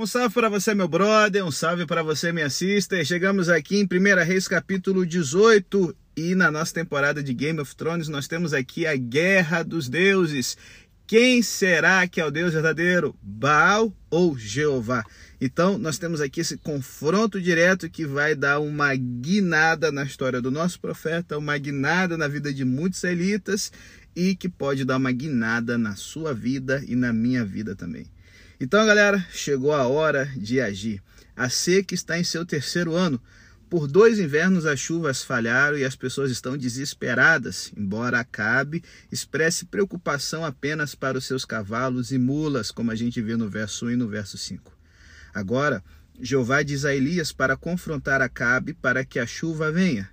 Um salve para você, meu brother, um salve para você, minha sister. Chegamos aqui em 1 Reis capítulo 18 e na nossa temporada de Game of Thrones nós temos aqui a Guerra dos Deuses. Quem será que é o Deus verdadeiro? Baal ou Jeová? Então, nós temos aqui esse confronto direto que vai dar uma guinada na história do nosso profeta, uma guinada na vida de muitos elitas e que pode dar uma guinada na sua vida e na minha vida também. Então, galera, chegou a hora de agir. A seca está em seu terceiro ano. Por dois invernos as chuvas falharam e as pessoas estão desesperadas, embora Acabe expresse preocupação apenas para os seus cavalos e mulas, como a gente vê no verso 1 e no verso 5. Agora, Jeová diz a Elias para confrontar Acabe para que a chuva venha.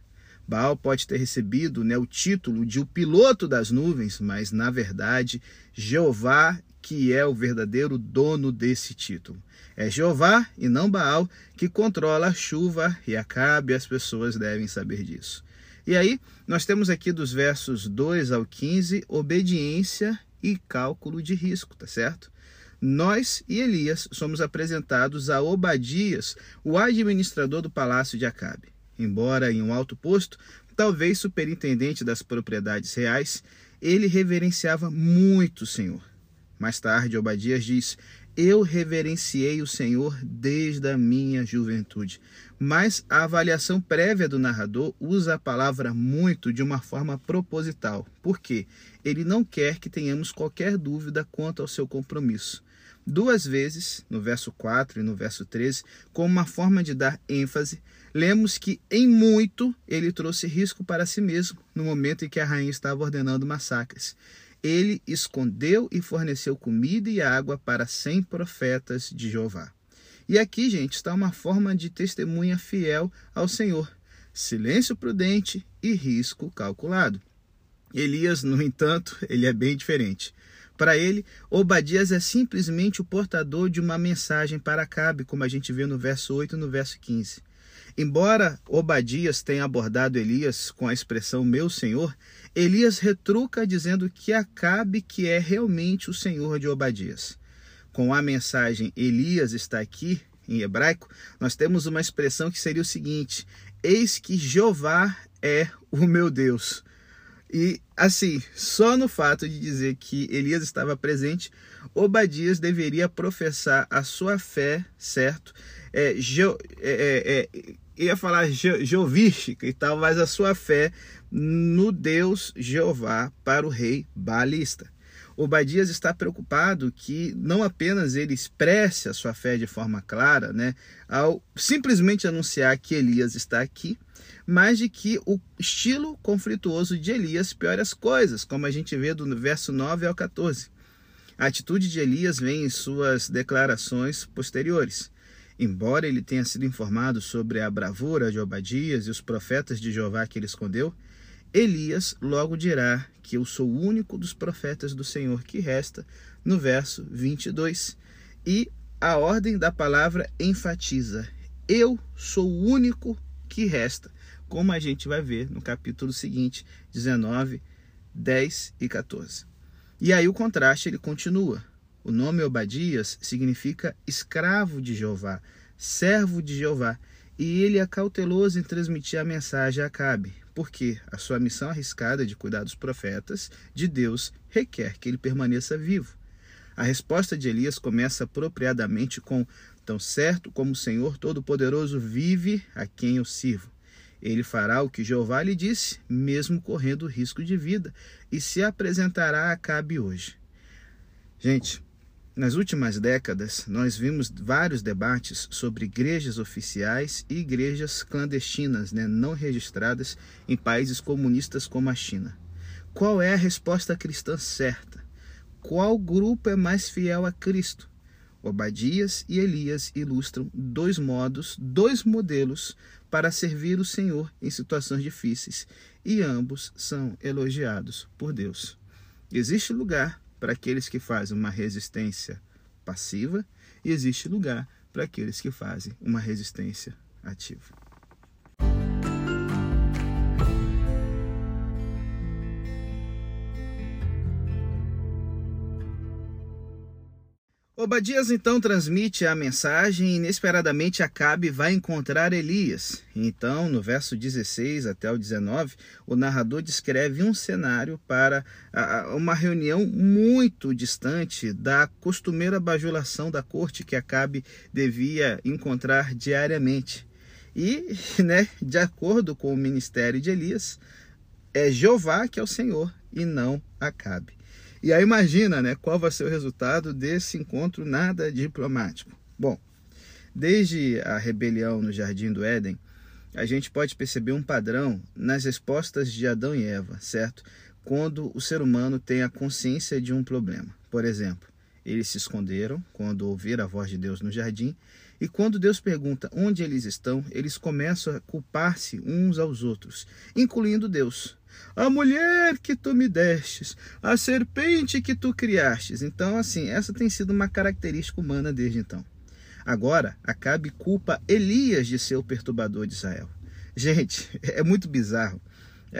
Baal pode ter recebido né, o título de o piloto das nuvens, mas na verdade Jeová que é o verdadeiro dono desse título. É Jeová e não Baal que controla a chuva e Acabe, as pessoas devem saber disso. E aí, nós temos aqui dos versos 2 ao 15 obediência e cálculo de risco, tá certo? Nós e Elias somos apresentados a Obadias, o administrador do palácio de Acabe. Embora em um alto posto, talvez superintendente das propriedades reais, ele reverenciava muito o Senhor. Mais tarde, Obadias diz: Eu reverenciei o Senhor desde a minha juventude. Mas a avaliação prévia do narrador usa a palavra muito de uma forma proposital. Por quê? Ele não quer que tenhamos qualquer dúvida quanto ao seu compromisso. Duas vezes, no verso 4 e no verso 13, como uma forma de dar ênfase, lemos que em muito ele trouxe risco para si mesmo no momento em que a rainha estava ordenando massacres ele escondeu e forneceu comida e água para cem profetas de Jeová. E aqui, gente, está uma forma de testemunha fiel ao Senhor. Silêncio prudente e risco calculado. Elias, no entanto, ele é bem diferente. Para ele, Obadias é simplesmente o portador de uma mensagem para Acabe, como a gente vê no verso 8 e no verso 15. Embora Obadias tenha abordado Elias com a expressão meu senhor, Elias retruca dizendo que Acabe que é realmente o senhor de Obadias. Com a mensagem Elias está aqui, em hebraico, nós temos uma expressão que seria o seguinte: Eis que Jeová é o meu Deus. E assim, só no fato de dizer que Elias estava presente, Obadias deveria professar a sua fé, certo? É, é, é, ia falar jovística e tal, mas a sua fé no Deus Jeová para o rei Baalista. Obadias está preocupado que não apenas ele expresse a sua fé de forma clara, né, ao simplesmente anunciar que Elias está aqui, mas de que o estilo conflituoso de Elias piore as coisas, como a gente vê do verso 9 ao 14. A atitude de Elias vem em suas declarações posteriores. Embora ele tenha sido informado sobre a bravura de Obadias e os profetas de Jeová que ele escondeu, Elias logo dirá que eu sou o único dos profetas do Senhor que resta, no verso 22. E a ordem da palavra enfatiza: Eu sou o único que resta, como a gente vai ver no capítulo seguinte, 19, 10 e 14. E aí o contraste ele continua. O nome Obadias significa escravo de Jeová, servo de Jeová, e ele é cauteloso em transmitir a mensagem a Acabe, porque a sua missão arriscada de cuidar dos profetas de Deus requer que ele permaneça vivo. A resposta de Elias começa apropriadamente com: Tão certo como o Senhor Todo-Poderoso vive, a quem eu sirvo. Ele fará o que Jeová lhe disse, mesmo correndo risco de vida, e se apresentará a Acabe hoje. Gente, nas últimas décadas, nós vimos vários debates sobre igrejas oficiais e igrejas clandestinas, né, não registradas em países comunistas como a China. Qual é a resposta cristã certa? Qual grupo é mais fiel a Cristo? Obadias e Elias ilustram dois modos, dois modelos para servir o Senhor em situações difíceis, e ambos são elogiados por Deus. Existe lugar para aqueles que fazem uma resistência passiva e existe lugar para aqueles que fazem uma resistência ativa. Obadias então transmite a mensagem e inesperadamente Acabe vai encontrar Elias. Então, no verso 16 até o 19, o narrador descreve um cenário para uma reunião muito distante da costumeira bajulação da corte que Acabe devia encontrar diariamente. E, né, de acordo com o ministério de Elias, é Jeová que é o Senhor e não Acabe. E aí imagina, né, qual vai ser o resultado desse encontro nada diplomático. Bom, desde a rebelião no jardim do Éden, a gente pode perceber um padrão nas respostas de Adão e Eva, certo? Quando o ser humano tem a consciência de um problema. Por exemplo, eles se esconderam quando ouviram a voz de Deus no jardim, e quando Deus pergunta onde eles estão, eles começam a culpar-se uns aos outros, incluindo Deus a mulher que tu me destes, a serpente que tu criastes. Então, assim, essa tem sido uma característica humana desde então. Agora, Acabe culpa Elias de ser o perturbador de Israel. Gente, é muito bizarro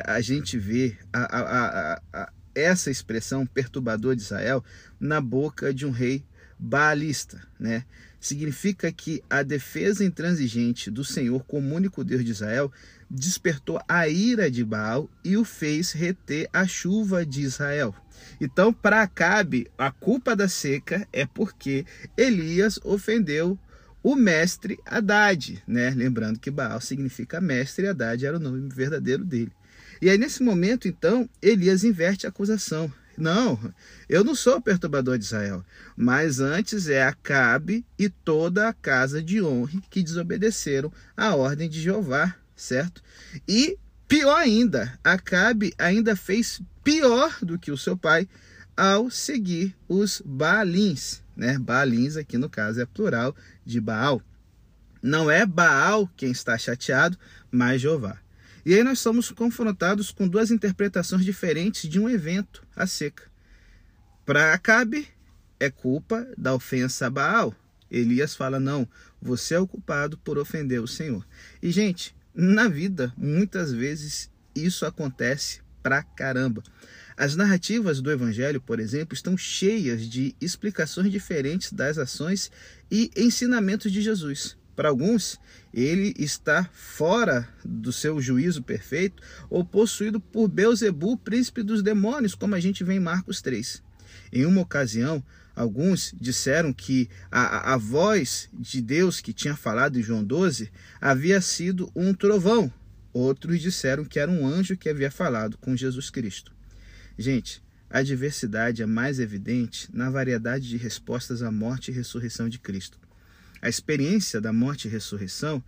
a gente ver a, a, a, essa expressão perturbador de Israel na boca de um rei baalista, né? Significa que a defesa intransigente do Senhor como único Deus de Israel despertou a ira de Baal e o fez reter a chuva de Israel. Então, para Acabe, a culpa da seca é porque Elias ofendeu o mestre Haddad, né? Lembrando que Baal significa mestre e Haddad era o nome verdadeiro dele. E aí, nesse momento, então, Elias inverte a acusação. Não, eu não sou perturbador de Israel, mas antes é Acabe e toda a casa de honra que desobedeceram à ordem de Jeová, certo? E pior ainda, Acabe ainda fez pior do que o seu pai ao seguir os Baalins, né? Baalins aqui no caso é plural de Baal. Não é Baal quem está chateado, mas Jeová. E aí nós somos confrontados com duas interpretações diferentes de um evento, a seca. Para Acabe, é culpa da ofensa a Baal. Elias fala: não, você é o culpado por ofender o Senhor. E, gente, na vida, muitas vezes isso acontece pra caramba. As narrativas do Evangelho, por exemplo, estão cheias de explicações diferentes das ações e ensinamentos de Jesus. Para alguns, ele está fora do seu juízo perfeito ou possuído por Beuzebu, príncipe dos demônios, como a gente vê em Marcos 3. Em uma ocasião, Alguns disseram que a, a voz de Deus que tinha falado em João 12 havia sido um trovão. Outros disseram que era um anjo que havia falado com Jesus Cristo. Gente, a diversidade é mais evidente na variedade de respostas à morte e ressurreição de Cristo. A experiência da morte e ressurreição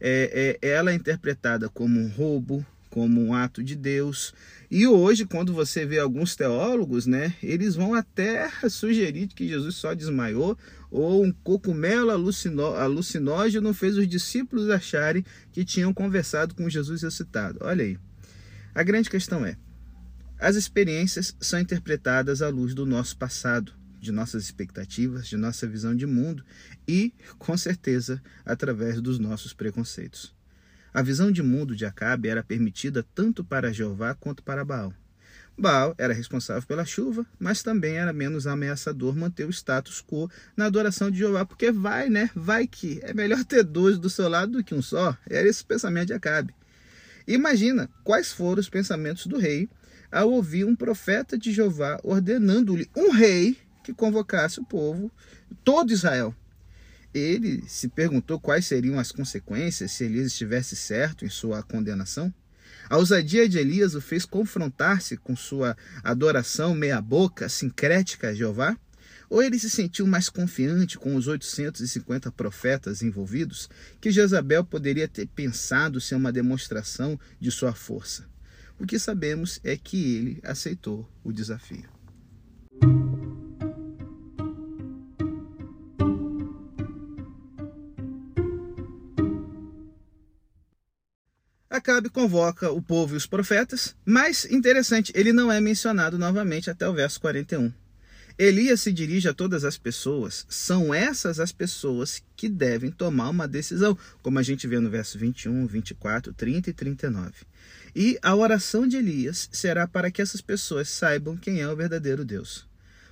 é, é ela é interpretada como um roubo, como um ato de Deus. E hoje, quando você vê alguns teólogos, né, eles vão até sugerir que Jesus só desmaiou ou um cogumelo alucinógeno fez os discípulos acharem que tinham conversado com Jesus ressuscitado. Olha aí. A grande questão é: as experiências são interpretadas à luz do nosso passado, de nossas expectativas, de nossa visão de mundo e, com certeza, através dos nossos preconceitos. A visão de mundo de Acabe era permitida tanto para Jeová quanto para Baal. Baal era responsável pela chuva, mas também era menos ameaçador manter o status quo na adoração de Jeová, porque vai, né? Vai que é melhor ter dois do seu lado do que um só. Era esse o pensamento de Acabe. Imagina quais foram os pensamentos do rei ao ouvir um profeta de Jeová ordenando-lhe um rei que convocasse o povo, todo Israel, ele se perguntou quais seriam as consequências se Elias estivesse certo em sua condenação? A ousadia de Elias o fez confrontar-se com sua adoração meia-boca, sincrética a Jeová? Ou ele se sentiu mais confiante com os 850 profetas envolvidos que Jezabel poderia ter pensado ser uma demonstração de sua força? O que sabemos é que ele aceitou o desafio. Acabe convoca o povo e os profetas, mas interessante, ele não é mencionado novamente até o verso 41. Elias se dirige a todas as pessoas, são essas as pessoas que devem tomar uma decisão, como a gente vê no verso 21, 24, 30 e 39. E a oração de Elias será para que essas pessoas saibam quem é o verdadeiro Deus.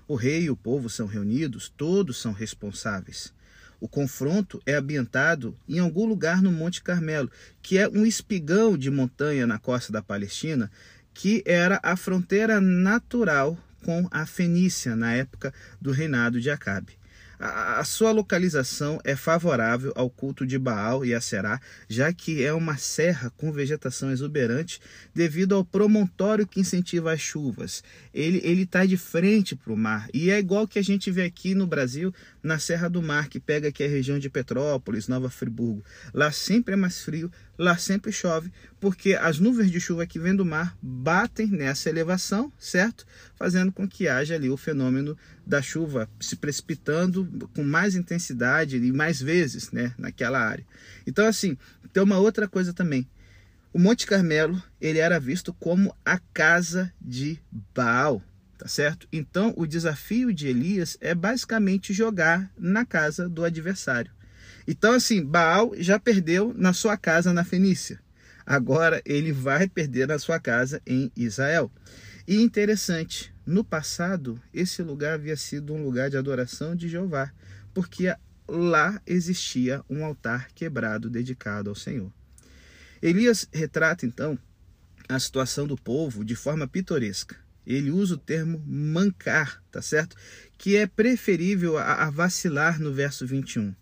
O rei e o povo são reunidos, todos são responsáveis. O confronto é ambientado em algum lugar no Monte Carmelo, que é um espigão de montanha na costa da Palestina, que era a fronteira natural com a Fenícia na época do reinado de Acabe. A sua localização é favorável ao culto de Baal e Aserá, já que é uma serra com vegetação exuberante devido ao promontório que incentiva as chuvas. Ele está de frente para o mar e é igual que a gente vê aqui no Brasil, na Serra do Mar, que pega aqui a região de Petrópolis, Nova Friburgo. Lá sempre é mais frio, lá sempre chove, porque as nuvens de chuva que vêm do mar batem nessa elevação, certo? Fazendo com que haja ali o fenômeno da chuva se precipitando com mais intensidade e mais vezes, né, naquela área. Então assim, tem uma outra coisa também. O Monte Carmelo, ele era visto como a casa de Baal, tá certo? Então, o desafio de Elias é basicamente jogar na casa do adversário. Então, assim, Baal já perdeu na sua casa na Fenícia. Agora ele vai perder na sua casa em Israel. E interessante, no passado, esse lugar havia sido um lugar de adoração de Jeová, porque lá existia um altar quebrado dedicado ao Senhor. Elias retrata então a situação do povo de forma pitoresca. Ele usa o termo mancar, tá certo? Que é preferível a, vacilar no verso 21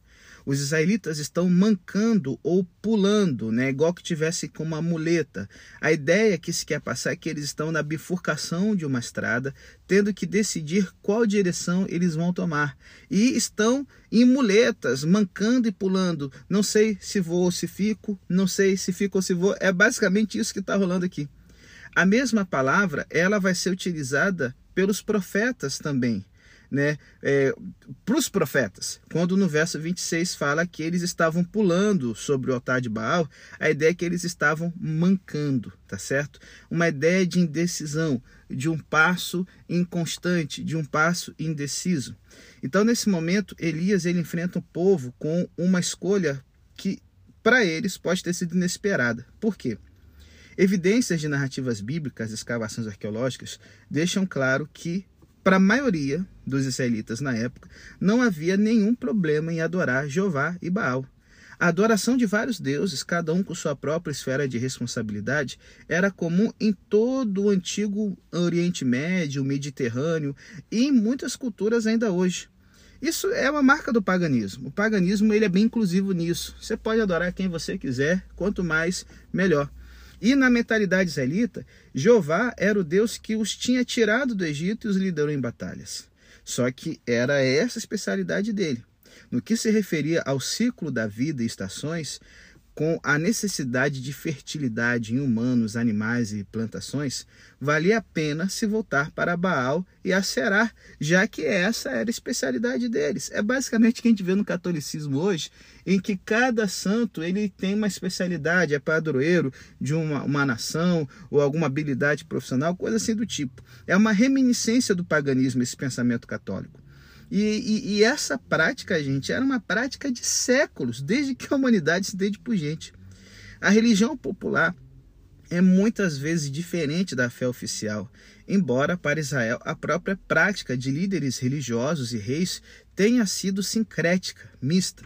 os israelitas estão mancando ou pulando, né? igual que tivesse com uma muleta. A ideia que se quer passar é que eles estão na bifurcação de uma estrada, tendo que decidir qual direção eles vão tomar. E estão em muletas, mancando e pulando. Não sei se vou ou se fico, não sei se fico ou se vou. É basicamente isso que está rolando aqui. A mesma palavra, ela vai ser utilizada pelos profetas também né, é, para os profetas. Quando no verso 26 fala que eles estavam pulando sobre o altar de Baal, a ideia é que eles estavam mancando, tá certo? Uma ideia de indecisão, de um passo inconstante, de um passo indeciso. Então, nesse momento, Elias ele enfrenta o povo com uma escolha que para eles pode ter sido inesperada. Por quê? Evidências de narrativas bíblicas, escavações arqueológicas, deixam claro que para a maioria dos israelitas na época, não havia nenhum problema em adorar Jeová e Baal. A adoração de vários deuses, cada um com sua própria esfera de responsabilidade, era comum em todo o antigo Oriente Médio, Mediterrâneo e em muitas culturas ainda hoje. Isso é uma marca do paganismo. O paganismo ele é bem inclusivo nisso. Você pode adorar quem você quiser, quanto mais, melhor. E na mentalidade israelita, Jeová era o Deus que os tinha tirado do Egito e os liderou em batalhas. Só que era essa a especialidade dele. No que se referia ao ciclo da vida e estações, com a necessidade de fertilidade em humanos, animais e plantações, valia a pena se voltar para Baal e Aserá, já que essa era a especialidade deles. É basicamente o que a gente vê no catolicismo hoje, em que cada santo ele tem uma especialidade, é padroeiro de uma, uma nação ou alguma habilidade profissional, coisa assim do tipo. É uma reminiscência do paganismo esse pensamento católico. E, e, e, essa prática, gente, era uma prática de séculos, desde que a humanidade se deu por gente. A religião popular é muitas vezes diferente da fé oficial, embora para Israel a própria prática de líderes religiosos e reis tenha sido sincrética, mista.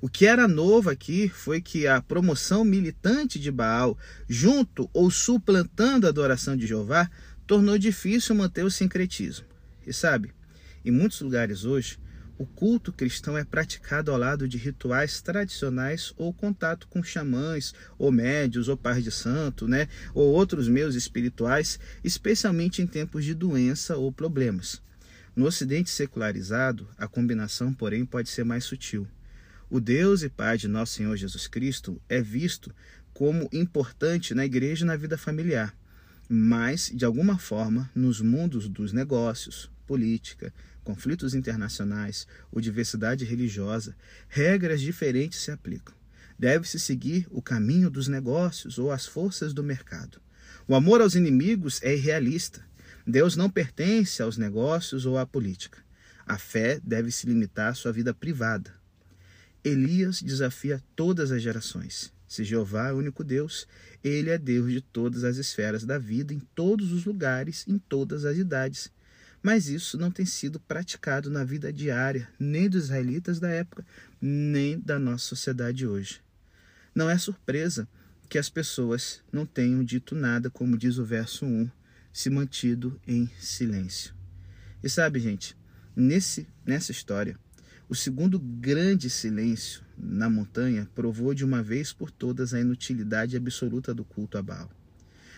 O que era novo aqui foi que a promoção militante de Baal, junto ou suplantando a adoração de Jeová, tornou difícil manter o sincretismo. E sabe, em muitos lugares hoje, o culto cristão é praticado ao lado de rituais tradicionais ou contato com xamãs, ou médios, ou pais de santo, né? ou outros meios espirituais, especialmente em tempos de doença ou problemas. No Ocidente secularizado, a combinação, porém, pode ser mais sutil. O Deus e Pai de nosso Senhor Jesus Cristo é visto como importante na igreja e na vida familiar, mas, de alguma forma, nos mundos dos negócios, política, conflitos internacionais ou diversidade religiosa, regras diferentes se aplicam. Deve-se seguir o caminho dos negócios ou as forças do mercado. O amor aos inimigos é irrealista. Deus não pertence aos negócios ou à política. A fé deve se limitar à sua vida privada. Elias desafia todas as gerações. Se Jeová é o único Deus, ele é Deus de todas as esferas da vida, em todos os lugares, em todas as idades. Mas isso não tem sido praticado na vida diária, nem dos israelitas da época, nem da nossa sociedade hoje. Não é surpresa que as pessoas não tenham dito nada, como diz o verso 1, se mantido em silêncio. E sabe, gente, nesse, nessa história, o segundo grande silêncio na montanha provou de uma vez por todas a inutilidade absoluta do culto a Baal.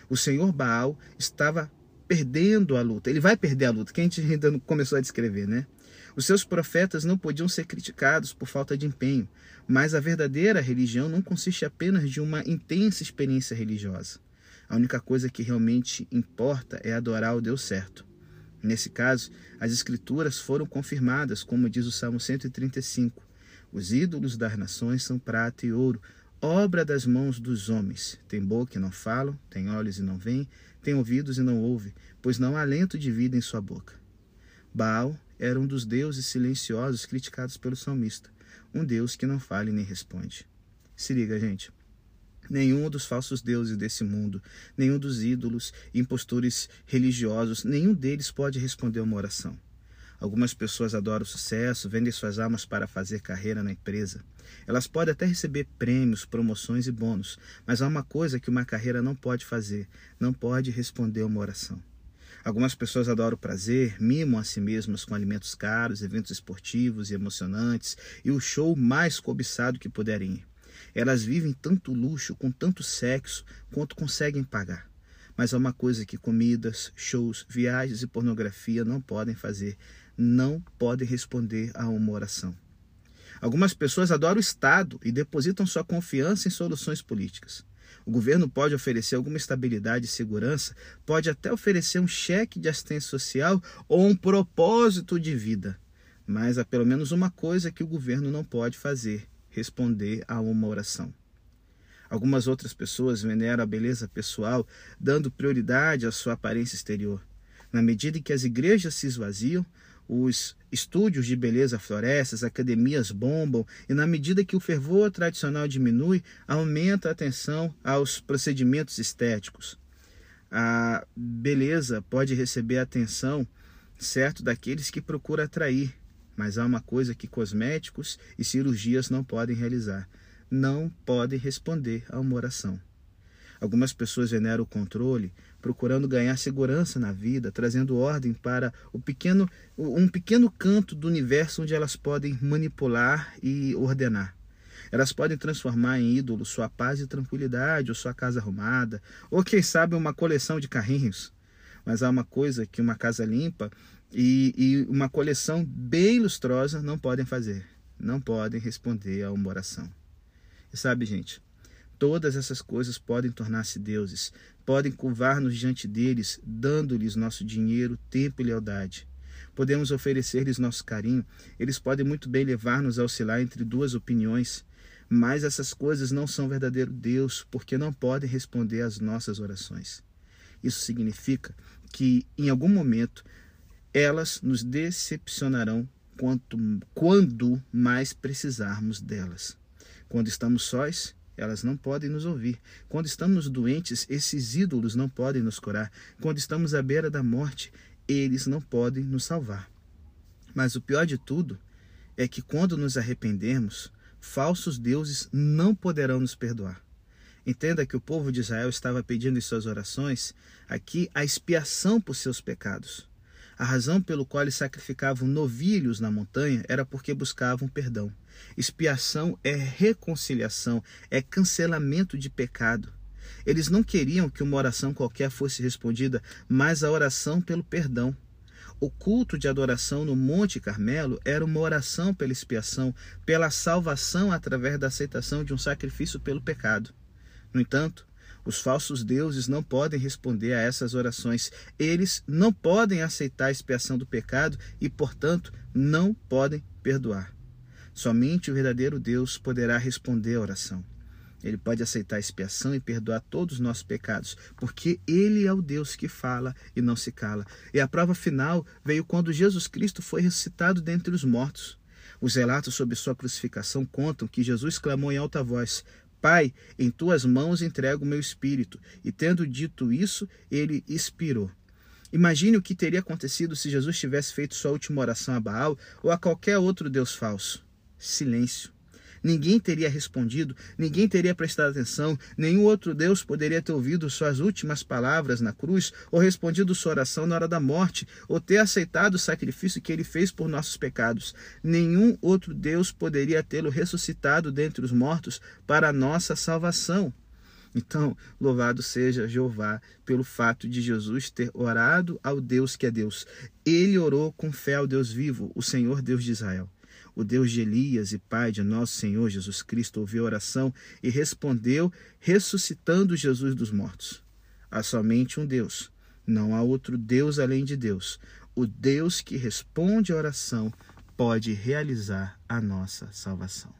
O senhor Baal estava perdendo a luta. Ele vai perder a luta, que a gente ainda começou a descrever, né? Os seus profetas não podiam ser criticados por falta de empenho, mas a verdadeira religião não consiste apenas de uma intensa experiência religiosa. A única coisa que realmente importa é adorar o Deus certo. Nesse caso, as escrituras foram confirmadas, como diz o Salmo 135. Os ídolos das nações são prata e ouro, obra das mãos dos homens. Tem boca e não falam, tem olhos e não veem, tem ouvidos e não ouvem, pois não há alento de vida em sua boca. Baal era um dos deuses silenciosos criticados pelo salmista, um deus que não fala e nem responde. Se liga, gente. Nenhum dos falsos deuses desse mundo, nenhum dos ídolos impostores religiosos, nenhum deles pode responder uma oração. Algumas pessoas adoram o sucesso, vendem suas almas para fazer carreira na empresa. Elas podem até receber prêmios, promoções e bônus, mas há uma coisa que uma carreira não pode fazer: não pode responder uma oração. Algumas pessoas adoram o prazer, mimam a si mesmas com alimentos caros, eventos esportivos e emocionantes e o show mais cobiçado que puderem ir. Elas vivem tanto luxo, com tanto sexo, quanto conseguem pagar. Mas há uma coisa que comidas, shows, viagens e pornografia não podem fazer: não podem responder a uma oração. Algumas pessoas adoram o Estado e depositam sua confiança em soluções políticas. O governo pode oferecer alguma estabilidade e segurança, pode até oferecer um cheque de assistência social ou um propósito de vida. Mas há pelo menos uma coisa que o governo não pode fazer: responder a uma oração. Algumas outras pessoas veneram a beleza pessoal, dando prioridade à sua aparência exterior. Na medida em que as igrejas se esvaziam, os estúdios de beleza florescem, as academias bombam, e na medida que o fervor tradicional diminui, aumenta a atenção aos procedimentos estéticos. A beleza pode receber atenção, certo, daqueles que procuram atrair, mas há uma coisa que cosméticos e cirurgias não podem realizar: não podem responder a uma oração. Algumas pessoas veneram o controle, procurando ganhar segurança na vida, trazendo ordem para o pequeno, um pequeno canto do universo onde elas podem manipular e ordenar. Elas podem transformar em ídolo sua paz e tranquilidade, ou sua casa arrumada, ou quem sabe uma coleção de carrinhos. Mas há uma coisa que uma casa limpa e, e uma coleção bem lustrosa não podem fazer. Não podem responder a uma oração. E sabe, gente, Todas essas coisas podem tornar-se deuses, podem curvar-nos diante deles, dando-lhes nosso dinheiro, tempo e lealdade. Podemos oferecer-lhes nosso carinho, eles podem muito bem levar-nos a oscilar entre duas opiniões, mas essas coisas não são verdadeiro Deus, porque não podem responder às nossas orações. Isso significa que, em algum momento, elas nos decepcionarão quanto, quando mais precisarmos delas. Quando estamos sós, elas não podem nos ouvir. Quando estamos doentes, esses ídolos não podem nos curar. Quando estamos à beira da morte, eles não podem nos salvar. Mas o pior de tudo é que quando nos arrependermos, falsos deuses não poderão nos perdoar. Entenda que o povo de Israel estava pedindo em suas orações aqui a expiação por seus pecados. A razão pelo qual eles sacrificavam novilhos na montanha era porque buscavam perdão. Expiação é reconciliação, é cancelamento de pecado. Eles não queriam que uma oração qualquer fosse respondida, mas a oração pelo perdão. O culto de adoração no Monte Carmelo era uma oração pela expiação, pela salvação através da aceitação de um sacrifício pelo pecado. No entanto, os falsos deuses não podem responder a essas orações. Eles não podem aceitar a expiação do pecado e, portanto, não podem perdoar. Somente o verdadeiro Deus poderá responder à oração. Ele pode aceitar a expiação e perdoar todos os nossos pecados, porque Ele é o Deus que fala e não se cala. E a prova final veio quando Jesus Cristo foi ressuscitado dentre os mortos. Os relatos sobre sua crucificação contam que Jesus clamou em alta voz: Pai, em tuas mãos entrego o meu espírito. E tendo dito isso, ele expirou. Imagine o que teria acontecido se Jesus tivesse feito sua última oração a Baal ou a qualquer outro Deus falso. Silêncio. Ninguém teria respondido, ninguém teria prestado atenção, nenhum outro Deus poderia ter ouvido suas últimas palavras na cruz, ou respondido sua oração na hora da morte, ou ter aceitado o sacrifício que ele fez por nossos pecados. Nenhum outro Deus poderia tê-lo ressuscitado dentre os mortos para nossa salvação. Então, louvado seja Jeová pelo fato de Jesus ter orado ao Deus que é Deus. Ele orou com fé ao Deus vivo, o Senhor Deus de Israel. O Deus de Elias e Pai de nosso Senhor Jesus Cristo ouviu a oração e respondeu, ressuscitando Jesus dos mortos. Há somente um Deus, não há outro Deus além de Deus. O Deus que responde à oração pode realizar a nossa salvação.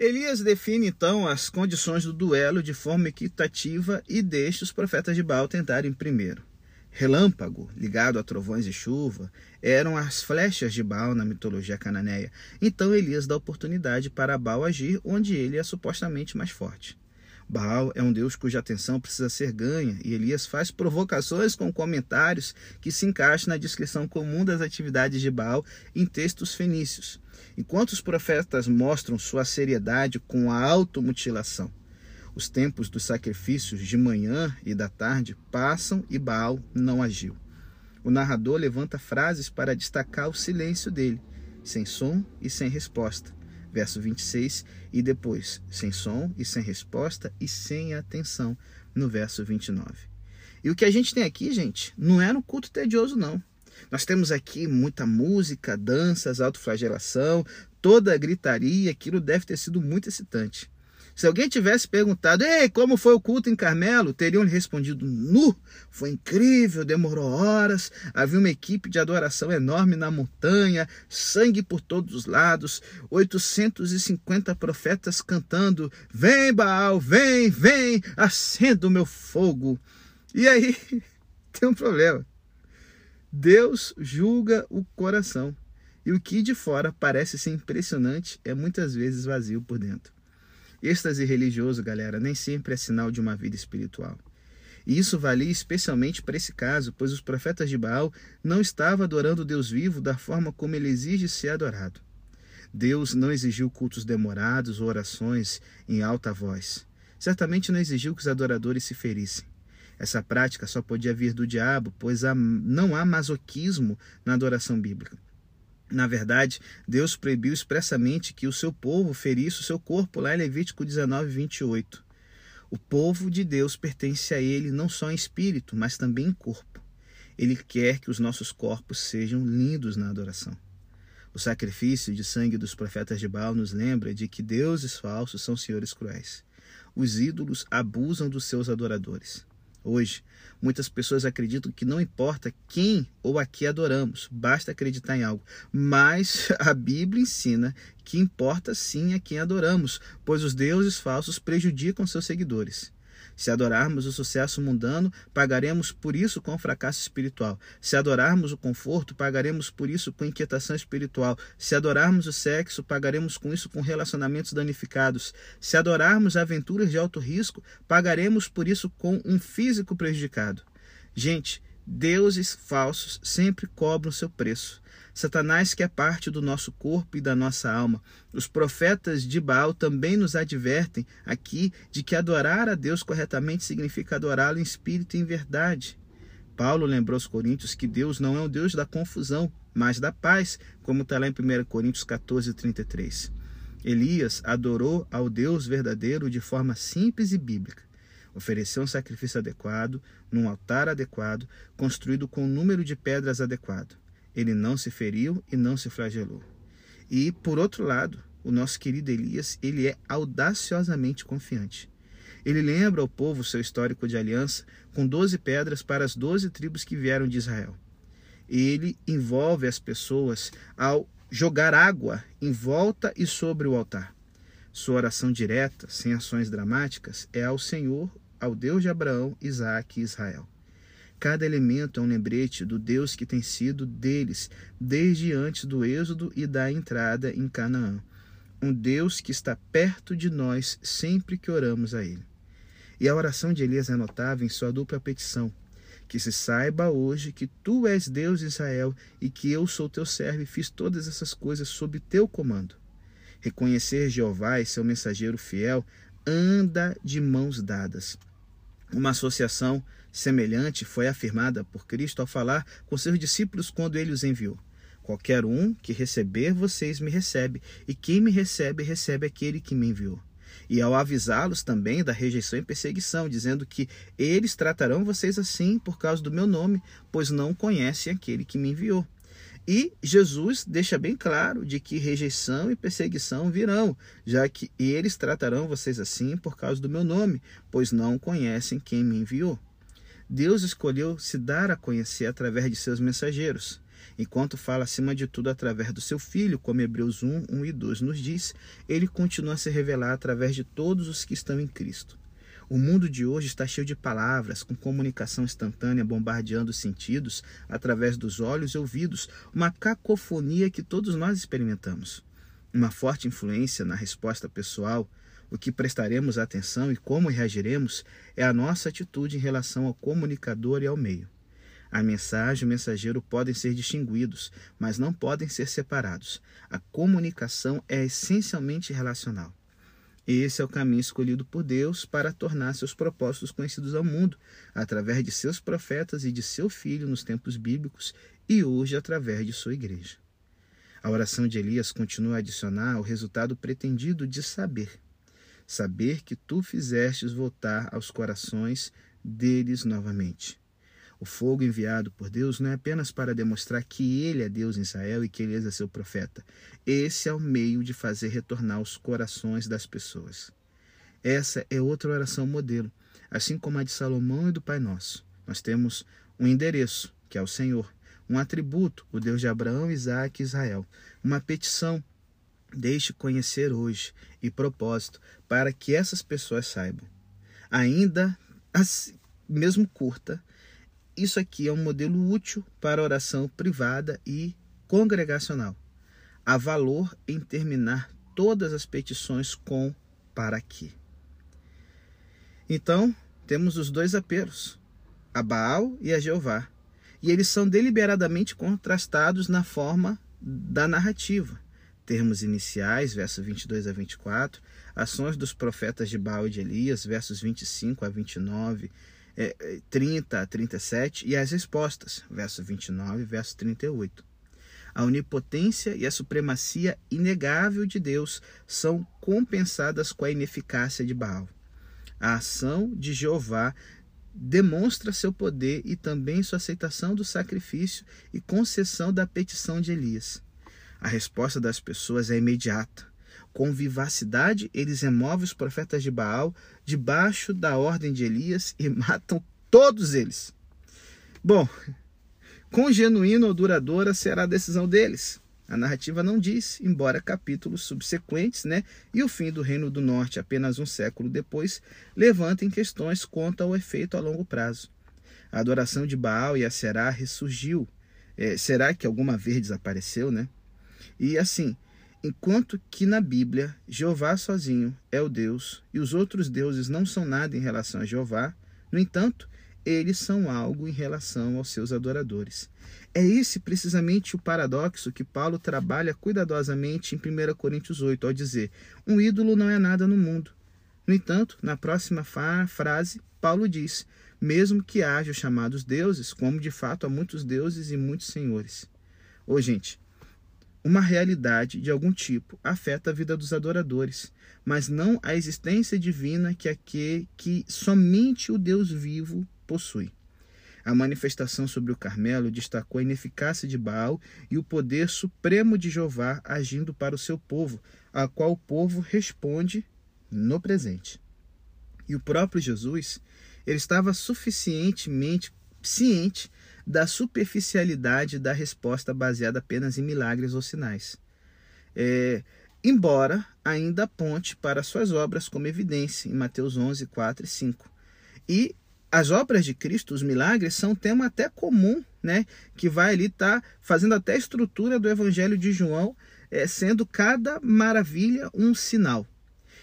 Elias define então as condições do duelo de forma equitativa e deixa os profetas de Baal tentarem primeiro. Relâmpago, ligado a trovões e chuva, eram as flechas de Baal na mitologia cananeia. Então Elias dá oportunidade para Baal agir onde ele é supostamente mais forte. Baal é um deus cuja atenção precisa ser ganha, e Elias faz provocações com comentários que se encaixam na descrição comum das atividades de Baal em textos fenícios enquanto os profetas mostram sua seriedade com a automutilação. Os tempos dos sacrifícios de manhã e da tarde passam e Baal não agiu. O narrador levanta frases para destacar o silêncio dele, sem som e sem resposta. Verso 26, e depois, sem som e sem resposta e sem atenção, no verso 29. E o que a gente tem aqui, gente, não é um culto tedioso, não. Nós temos aqui muita música, danças, autoflagelação, toda a gritaria, aquilo deve ter sido muito excitante. Se alguém tivesse perguntado, ei, como foi o culto em Carmelo? Teriam lhe respondido, nu, foi incrível, demorou horas, havia uma equipe de adoração enorme na montanha, sangue por todos os lados, 850 profetas cantando, vem Baal, vem, vem, acenda o meu fogo. E aí, tem um problema. Deus julga o coração. E o que de fora parece ser impressionante é muitas vezes vazio por dentro. Êxtase religioso, galera, nem sempre é sinal de uma vida espiritual. E isso valia especialmente para esse caso, pois os profetas de Baal não estavam adorando Deus vivo da forma como ele exige ser adorado. Deus não exigiu cultos demorados ou orações em alta voz. Certamente não exigiu que os adoradores se ferissem. Essa prática só podia vir do diabo, pois não há masoquismo na adoração bíblica. Na verdade, Deus proibiu expressamente que o seu povo ferisse o seu corpo, lá em Levítico 19, 28. O povo de Deus pertence a Ele não só em espírito, mas também em corpo. Ele quer que os nossos corpos sejam lindos na adoração. O sacrifício de sangue dos profetas de Baal nos lembra de que deuses falsos são senhores cruéis. Os ídolos abusam dos seus adoradores. Hoje, muitas pessoas acreditam que não importa quem ou a que adoramos, basta acreditar em algo. Mas a Bíblia ensina que importa sim a quem adoramos, pois os deuses falsos prejudicam seus seguidores. Se adorarmos o sucesso mundano, pagaremos por isso com fracasso espiritual. Se adorarmos o conforto, pagaremos por isso com inquietação espiritual. Se adorarmos o sexo, pagaremos com isso com relacionamentos danificados. Se adorarmos aventuras de alto risco, pagaremos por isso com um físico prejudicado. Gente, deuses falsos sempre cobram seu preço. Satanás quer parte do nosso corpo e da nossa alma. Os profetas de Baal também nos advertem aqui de que adorar a Deus corretamente significa adorá-lo em espírito e em verdade. Paulo lembrou aos Coríntios que Deus não é um Deus da confusão, mas da paz, como está lá em 1 Coríntios 14, 33. Elias adorou ao Deus verdadeiro de forma simples e bíblica. Ofereceu um sacrifício adequado, num altar adequado, construído com um número de pedras adequado. Ele não se feriu e não se flagelou. E, por outro lado, o nosso querido Elias, ele é audaciosamente confiante. Ele lembra ao povo seu histórico de aliança com doze pedras para as doze tribos que vieram de Israel. Ele envolve as pessoas ao jogar água em volta e sobre o altar. Sua oração direta, sem ações dramáticas, é ao Senhor, ao Deus de Abraão, Isaque e Israel. Cada elemento é um lembrete do Deus que tem sido deles desde antes do êxodo e da entrada em Canaã. um Deus que está perto de nós sempre que oramos a Ele. E a oração de Elias é notável em sua dupla petição: que se saiba hoje que tu és Deus Israel e que eu sou teu servo e fiz todas essas coisas sob teu comando. Reconhecer Jeová e seu mensageiro fiel anda de mãos dadas. Uma associação semelhante foi afirmada por Cristo ao falar com seus discípulos quando ele os enviou. Qualquer um que receber vocês me recebe, e quem me recebe, recebe aquele que me enviou. E ao avisá-los também da rejeição e perseguição, dizendo que eles tratarão vocês assim por causa do meu nome, pois não conhecem aquele que me enviou. E Jesus deixa bem claro de que rejeição e perseguição virão, já que eles tratarão vocês assim por causa do meu nome, pois não conhecem quem me enviou. Deus escolheu se dar a conhecer através de seus mensageiros enquanto fala acima de tudo através do seu Filho, como Hebreus 1, 1 e 2 nos diz, ele continua a se revelar através de todos os que estão em Cristo. O mundo de hoje está cheio de palavras, com comunicação instantânea bombardeando os sentidos através dos olhos e ouvidos, uma cacofonia que todos nós experimentamos. Uma forte influência na resposta pessoal, o que prestaremos atenção e como reagiremos é a nossa atitude em relação ao comunicador e ao meio. A mensagem e o mensageiro podem ser distinguidos, mas não podem ser separados. A comunicação é essencialmente relacional. Esse é o caminho escolhido por Deus para tornar seus propósitos conhecidos ao mundo, através de seus profetas e de seu filho nos tempos bíblicos e hoje através de sua igreja. A oração de Elias continua a adicionar o resultado pretendido de saber. Saber que tu fizestes voltar aos corações deles novamente. O fogo enviado por Deus não é apenas para demonstrar que ele é Deus em Israel e que ele é seu profeta. Esse é o meio de fazer retornar os corações das pessoas. Essa é outra oração modelo, assim como a de Salomão e do Pai Nosso. Nós temos um endereço, que é o Senhor, um atributo, o Deus de Abraão, Isaac e Israel, uma petição, deixe conhecer hoje e propósito para que essas pessoas saibam. Ainda assim, mesmo curta, isso aqui é um modelo útil para oração privada e congregacional. Há valor em terminar todas as petições com para aqui. Então, temos os dois apelos, a Baal e a Jeová, e eles são deliberadamente contrastados na forma da narrativa. Termos iniciais, versos 22 a 24, ações dos profetas de Baal e de Elias, versos 25 a 29, é, 30 é, a 37 e as respostas, verso 29 e verso 38. A onipotência e a supremacia inegável de Deus são compensadas com a ineficácia de Baal. A ação de Jeová demonstra seu poder e também sua aceitação do sacrifício e concessão da petição de Elias. A resposta das pessoas é imediata. Com vivacidade, eles removem os profetas de Baal debaixo da ordem de Elias e matam todos eles. Bom, com genuíno ou duradoura será a decisão deles. A narrativa não diz, embora capítulos subsequentes, né, e o fim do Reino do Norte apenas um século depois, levantem questões quanto ao efeito a longo prazo. A adoração de Baal e a Será ressurgiu. É, será que alguma vez desapareceu, né? E assim, Enquanto que na Bíblia, Jeová sozinho é o Deus e os outros deuses não são nada em relação a Jeová, no entanto, eles são algo em relação aos seus adoradores. É esse precisamente o paradoxo que Paulo trabalha cuidadosamente em 1 Coríntios 8, ao dizer: Um ídolo não é nada no mundo. No entanto, na próxima frase, Paulo diz: Mesmo que haja os chamados deuses, como de fato há muitos deuses e muitos senhores. Ô, gente, uma realidade de algum tipo afeta a vida dos adoradores, mas não a existência divina que, aquele, que somente o Deus vivo possui. A manifestação sobre o Carmelo destacou a ineficácia de Baal e o poder supremo de Jeová agindo para o seu povo, a qual o povo responde no presente. E o próprio Jesus, ele estava suficientemente ciente da superficialidade da resposta baseada apenas em milagres ou sinais. É, embora ainda aponte para suas obras como evidência em Mateus 11, 4 e 5. E as obras de Cristo, os milagres, são um tema até comum, né? Que vai ali estar tá fazendo até a estrutura do Evangelho de João é, sendo cada maravilha um sinal.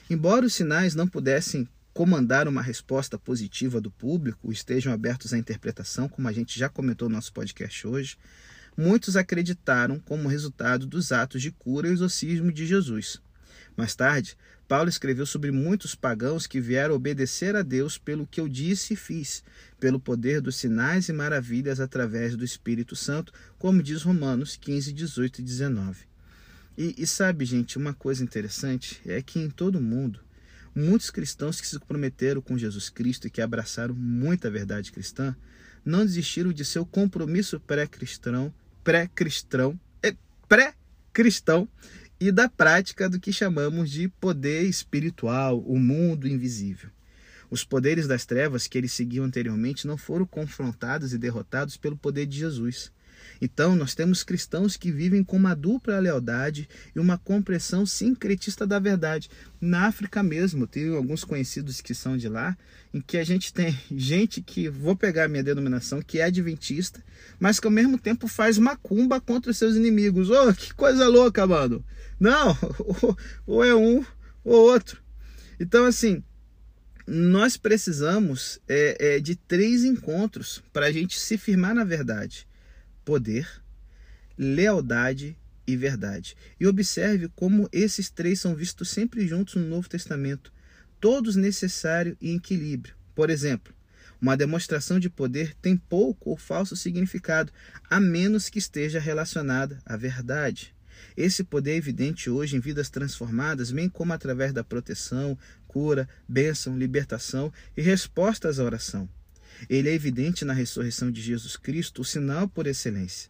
Embora os sinais não pudessem comandar uma resposta positiva do público, estejam abertos à interpretação, como a gente já comentou no nosso podcast hoje, muitos acreditaram como resultado dos atos de cura e exorcismo de Jesus. Mais tarde, Paulo escreveu sobre muitos pagãos que vieram obedecer a Deus pelo que eu disse e fiz, pelo poder dos sinais e maravilhas através do Espírito Santo, como diz Romanos 15, 18 e 19. E, e sabe, gente, uma coisa interessante é que em todo mundo, muitos cristãos que se comprometeram com Jesus Cristo e que abraçaram muita verdade cristã, não desistiram de seu compromisso pré-cristão, pré-cristão, é, pré-cristão e da prática do que chamamos de poder espiritual, o mundo invisível. Os poderes das trevas que eles seguiam anteriormente não foram confrontados e derrotados pelo poder de Jesus. Então, nós temos cristãos que vivem com uma dupla lealdade e uma compreensão sincretista da verdade. Na África mesmo, tenho alguns conhecidos que são de lá, em que a gente tem gente que, vou pegar a minha denominação, que é adventista, mas que ao mesmo tempo faz macumba contra os seus inimigos. Oh, que coisa louca, mano! Não, ou é um ou outro. Então, assim, nós precisamos é, é, de três encontros para a gente se firmar na verdade: poder, lealdade e verdade. E observe como esses três são vistos sempre juntos no Novo Testamento, todos necessários e em equilíbrio. Por exemplo, uma demonstração de poder tem pouco ou falso significado, a menos que esteja relacionada à verdade. Esse poder é evidente hoje em vidas transformadas, bem como através da proteção, cura, bênção, libertação e respostas à oração. Ele é evidente na ressurreição de Jesus Cristo, o sinal por excelência.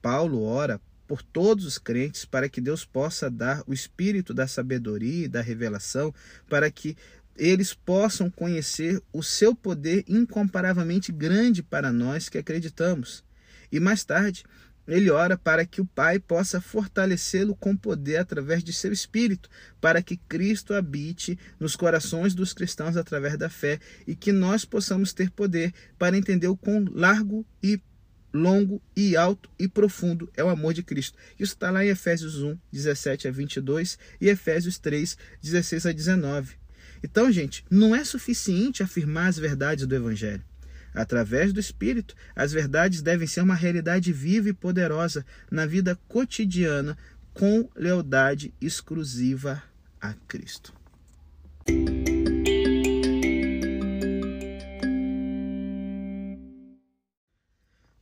Paulo ora por todos os crentes para que Deus possa dar o espírito da sabedoria e da revelação, para que eles possam conhecer o seu poder incomparavelmente grande para nós que acreditamos. E mais tarde, ele ora para que o Pai possa fortalecê-lo com poder através de seu Espírito, para que Cristo habite nos corações dos cristãos através da fé e que nós possamos ter poder para entender o quão largo e longo e alto e profundo é o amor de Cristo. Isso está lá em Efésios 1, 17 a 22 e Efésios 3, 16 a 19. Então, gente, não é suficiente afirmar as verdades do Evangelho. Através do Espírito, as verdades devem ser uma realidade viva e poderosa na vida cotidiana, com lealdade exclusiva a Cristo.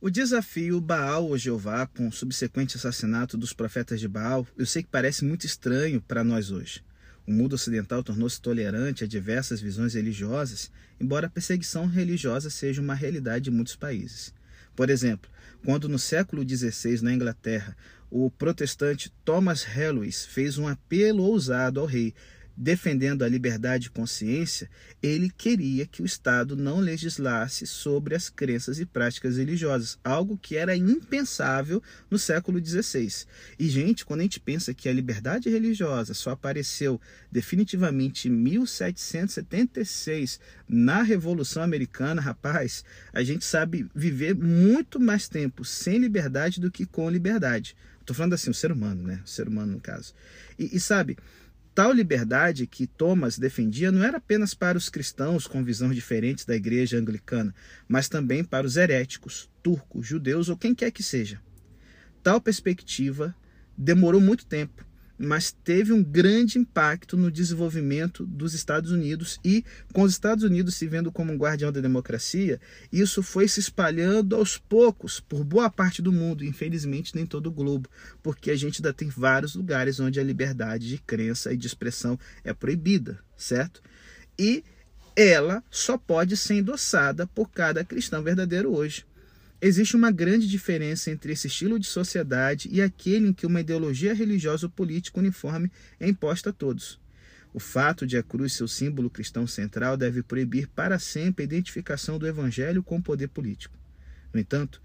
O desafio Baal ou Jeová com o subsequente assassinato dos profetas de Baal, eu sei que parece muito estranho para nós hoje. O mundo ocidental tornou-se tolerante a diversas visões religiosas, embora a perseguição religiosa seja uma realidade em muitos países. Por exemplo, quando no século XVI, na Inglaterra, o protestante Thomas Helwys fez um apelo ousado ao rei defendendo a liberdade de consciência, ele queria que o Estado não legislasse sobre as crenças e práticas religiosas, algo que era impensável no século XVI. E, gente, quando a gente pensa que a liberdade religiosa só apareceu definitivamente em 1776, na Revolução Americana, rapaz, a gente sabe viver muito mais tempo sem liberdade do que com liberdade. Estou falando assim, o ser humano, né? O ser humano, no caso. E, e sabe, Tal liberdade que Thomas defendia não era apenas para os cristãos com visões diferentes da igreja anglicana, mas também para os heréticos, turcos, judeus ou quem quer que seja. Tal perspectiva demorou muito tempo mas teve um grande impacto no desenvolvimento dos Estados Unidos e, com os Estados Unidos se vendo como um guardião da democracia, isso foi se espalhando aos poucos por boa parte do mundo, infelizmente nem todo o globo, porque a gente ainda tem vários lugares onde a liberdade de crença e de expressão é proibida, certo? E ela só pode ser endossada por cada cristão verdadeiro hoje. Existe uma grande diferença entre esse estilo de sociedade e aquele em que uma ideologia religiosa ou política uniforme é imposta a todos. O fato de a cruz ser o símbolo cristão central deve proibir para sempre a identificação do evangelho com o poder político. No entanto,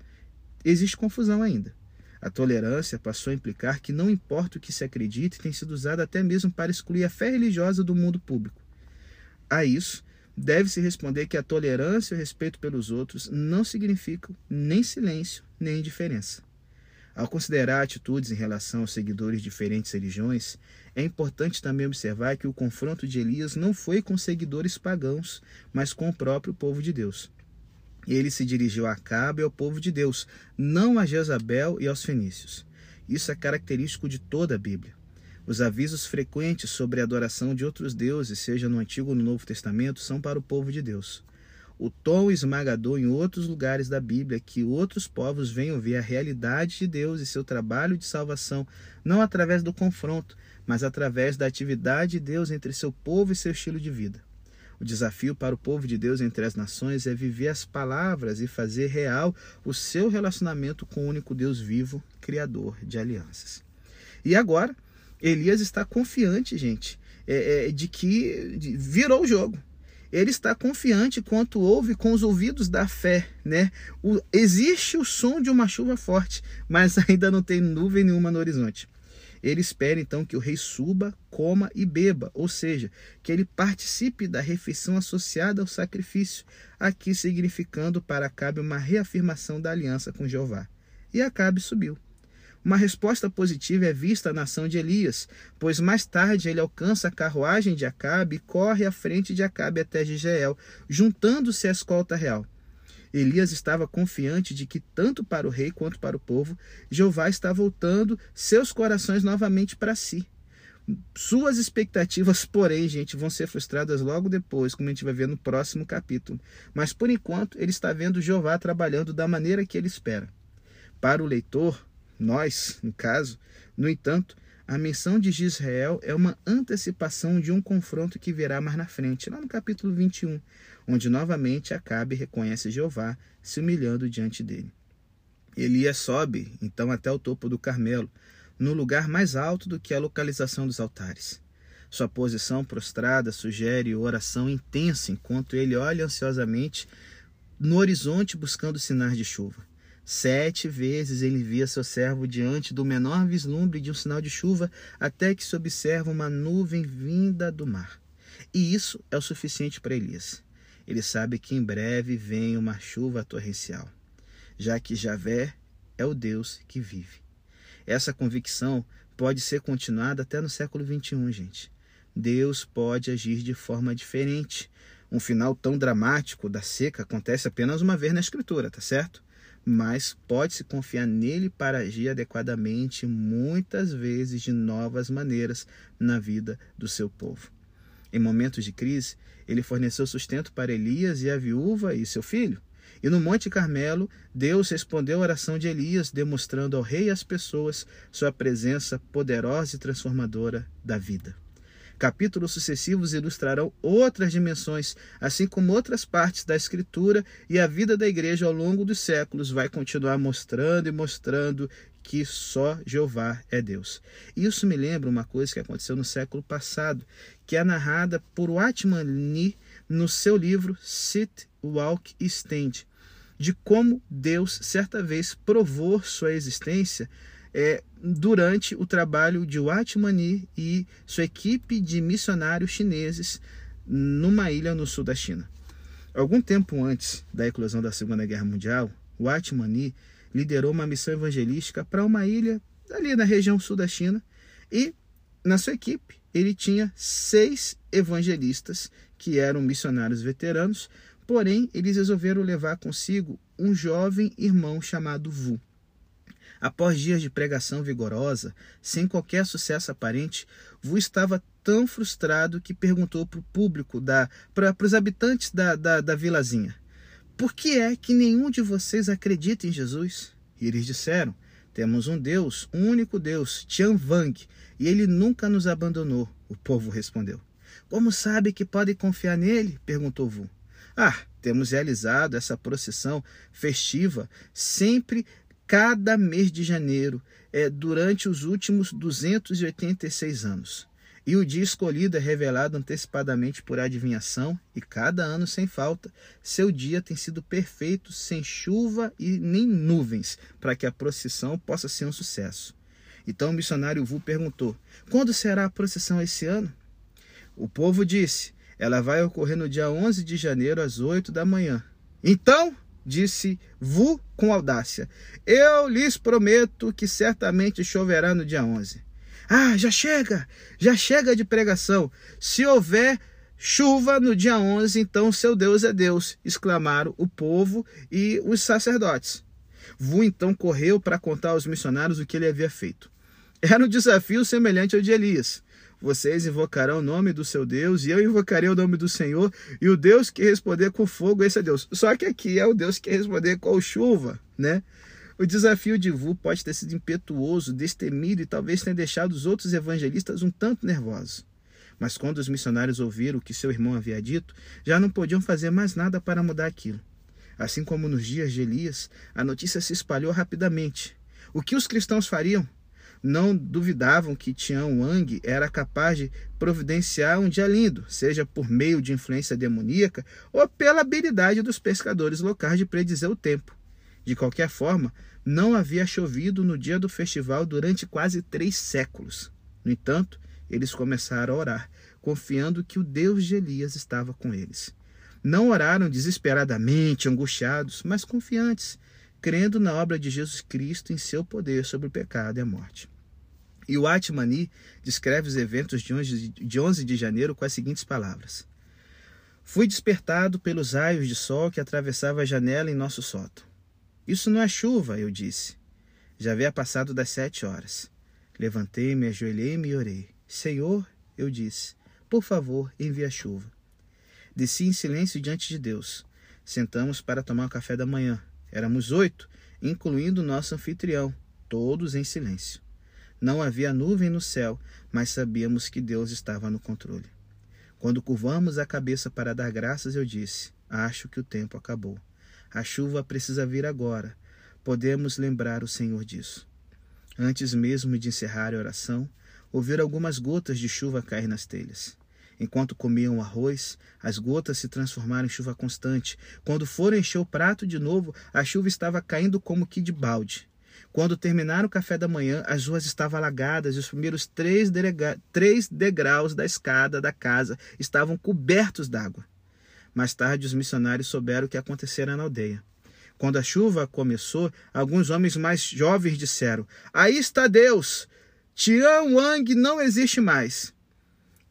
existe confusão ainda. A tolerância passou a implicar que não importa o que se acredite, tem sido usada até mesmo para excluir a fé religiosa do mundo público. A isso, deve-se responder que a tolerância e o respeito pelos outros não significam nem silêncio nem indiferença. Ao considerar atitudes em relação aos seguidores de diferentes religiões, é importante também observar que o confronto de Elias não foi com seguidores pagãos, mas com o próprio povo de Deus. Ele se dirigiu a Acabe e ao povo de Deus, não a Jezabel e aos fenícios. Isso é característico de toda a Bíblia. Os avisos frequentes sobre a adoração de outros deuses, seja no Antigo ou no Novo Testamento, são para o povo de Deus o tom esmagador em outros lugares da Bíblia que outros povos venham ver a realidade de Deus e seu trabalho de salvação, não através do confronto, mas através da atividade de Deus entre seu povo e seu estilo de vida. O desafio para o povo de Deus entre as nações é viver as palavras e fazer real o seu relacionamento com o único Deus vivo, Criador de alianças. E agora, Elias está confiante, gente, é, é, de que virou o jogo ele está confiante quanto ouve com os ouvidos da fé, né? O, existe o som de uma chuva forte, mas ainda não tem nuvem nenhuma no horizonte. Ele espera então que o rei suba, coma e beba, ou seja, que ele participe da refeição associada ao sacrifício, aqui significando para Acabe uma reafirmação da aliança com Jeová. E Acabe subiu. Uma resposta positiva é vista na ação de Elias, pois mais tarde ele alcança a carruagem de Acabe e corre à frente de Acabe até Jezreel, juntando-se à escolta real. Elias estava confiante de que, tanto para o rei quanto para o povo, Jeová está voltando seus corações novamente para si. Suas expectativas, porém, gente, vão ser frustradas logo depois, como a gente vai ver no próximo capítulo. Mas por enquanto, ele está vendo Jeová trabalhando da maneira que ele espera. Para o leitor, nós, no caso. No entanto, a menção de Israel é uma antecipação de um confronto que virá mais na frente, lá no capítulo 21, onde novamente Acabe reconhece Jeová, se humilhando diante dele. Elias sobe, então, até o topo do Carmelo, no lugar mais alto do que a localização dos altares. Sua posição prostrada sugere oração intensa enquanto ele olha ansiosamente no horizonte buscando sinais de chuva. Sete vezes ele via seu servo diante do menor vislumbre de um sinal de chuva, até que se observa uma nuvem vinda do mar. E isso é o suficiente para Elias. Ele sabe que em breve vem uma chuva torrencial, já que Javé é o Deus que vive. Essa convicção pode ser continuada até no século XXI, gente. Deus pode agir de forma diferente. Um final tão dramático da seca acontece apenas uma vez na Escritura, tá certo? Mas pode-se confiar nele para agir adequadamente, muitas vezes de novas maneiras, na vida do seu povo. Em momentos de crise, ele forneceu sustento para Elias e a viúva e seu filho. E no Monte Carmelo, Deus respondeu a oração de Elias, demonstrando ao rei e às pessoas sua presença poderosa e transformadora da vida. Capítulos sucessivos ilustrarão outras dimensões, assim como outras partes da Escritura, e a vida da igreja ao longo dos séculos vai continuar mostrando e mostrando que só Jeová é Deus. Isso me lembra uma coisa que aconteceu no século passado, que é narrada por Watchman Nee no seu livro Sit, Walk Stand, de como Deus certa vez provou sua existência é, durante o trabalho de Watmani e sua equipe de missionários chineses numa ilha no sul da China. Algum tempo antes da eclosão da Segunda Guerra Mundial, Watmani liderou uma missão evangelística para uma ilha ali na região sul da China e na sua equipe ele tinha seis evangelistas que eram missionários veteranos, porém eles resolveram levar consigo um jovem irmão chamado Wu. Após dias de pregação vigorosa, sem qualquer sucesso aparente, Vu estava tão frustrado que perguntou para o público, para os habitantes da, da, da vilazinha: Por que é que nenhum de vocês acredita em Jesus? E eles disseram: Temos um Deus, um único Deus, Tian Vang, e ele nunca nos abandonou. O povo respondeu. Como sabe que podem confiar nele? perguntou Vu. Ah, temos realizado essa procissão festiva sempre cada mês de janeiro é, durante os últimos 286 anos. E o dia escolhido é revelado antecipadamente por adivinhação, e cada ano sem falta, seu dia tem sido perfeito, sem chuva e nem nuvens, para que a procissão possa ser um sucesso. Então o missionário Vu perguntou: Quando será a procissão esse ano? O povo disse: Ela vai ocorrer no dia 11 de janeiro, às 8 da manhã. Então, disse Vu com audácia: Eu lhes prometo que certamente choverá no dia 11. Ah, já chega! Já chega de pregação. Se houver chuva no dia 11, então seu Deus é Deus, exclamaram o povo e os sacerdotes. Vu então correu para contar aos missionários o que ele havia feito. Era um desafio semelhante ao de Elias. Vocês invocarão o nome do seu Deus, e eu invocarei o nome do Senhor, e o Deus que responder com fogo, esse é Deus. Só que aqui é o Deus que responder com chuva, né? O desafio de Vu pode ter sido impetuoso, destemido e talvez tenha deixado os outros evangelistas um tanto nervosos. Mas quando os missionários ouviram o que seu irmão havia dito, já não podiam fazer mais nada para mudar aquilo. Assim como nos dias de Elias, a notícia se espalhou rapidamente. O que os cristãos fariam? Não duvidavam que Tian Wang era capaz de providenciar um dia lindo, seja por meio de influência demoníaca ou pela habilidade dos pescadores locais de predizer o tempo. De qualquer forma, não havia chovido no dia do festival durante quase três séculos. No entanto, eles começaram a orar, confiando que o Deus de Elias estava com eles. Não oraram desesperadamente, angustiados, mas confiantes, crendo na obra de Jesus Cristo em seu poder sobre o pecado e a morte. E o Atmani descreve os eventos de 11 de, 11 de janeiro com as seguintes palavras: Fui despertado pelos raios de sol que atravessavam a janela em nosso sótão. Isso não é chuva, eu disse. Já havia passado das sete horas. Levantei-me, ajoelhei-me e orei. Senhor, eu disse, por favor, envia chuva. Desci em silêncio diante de Deus. Sentamos para tomar o café da manhã. Éramos oito, incluindo nosso anfitrião, todos em silêncio. Não havia nuvem no céu, mas sabíamos que Deus estava no controle. Quando curvamos a cabeça para dar graças, eu disse: Acho que o tempo acabou. A chuva precisa vir agora. Podemos lembrar o Senhor disso. Antes mesmo de encerrar a oração, ouviram algumas gotas de chuva cair nas telhas. Enquanto comiam arroz, as gotas se transformaram em chuva constante. Quando foram encher o prato de novo, a chuva estava caindo como que de balde. Quando terminaram o café da manhã, as ruas estavam alagadas e os primeiros três, três degraus da escada da casa estavam cobertos d'água. Mais tarde, os missionários souberam o que acontecera na aldeia. Quando a chuva começou, alguns homens mais jovens disseram: Aí está Deus! Tian Wang não existe mais.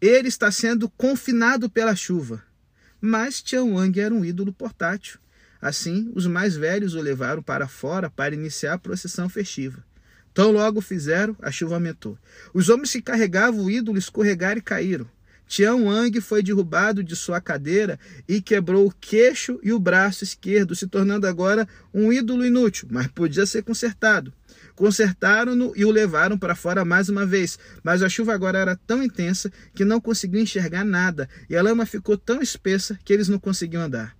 Ele está sendo confinado pela chuva. Mas Tian Wang era um ídolo portátil. Assim, os mais velhos o levaram para fora para iniciar a procissão festiva. Tão logo fizeram, a chuva aumentou. Os homens que carregavam o ídolo escorregaram e caíram. Tian Wang foi derrubado de sua cadeira e quebrou o queixo e o braço esquerdo, se tornando agora um ídolo inútil, mas podia ser consertado. Consertaram-no e o levaram para fora mais uma vez, mas a chuva agora era tão intensa que não conseguiam enxergar nada e a lama ficou tão espessa que eles não conseguiam andar.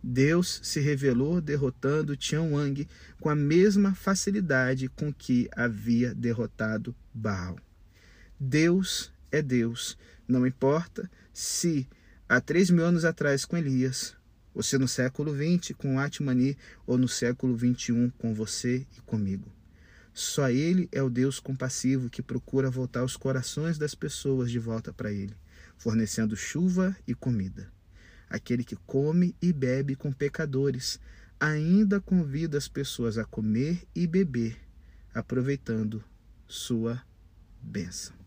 Deus se revelou derrotando Tian Wang com a mesma facilidade com que havia derrotado Baal. Deus é Deus, não importa se há três mil anos atrás com Elias, ou se no século XX com Atmani, ou no século XXI com você e comigo. Só Ele é o Deus compassivo que procura voltar os corações das pessoas de volta para Ele, fornecendo chuva e comida. Aquele que come e bebe com pecadores ainda convida as pessoas a comer e beber, aproveitando sua bênção.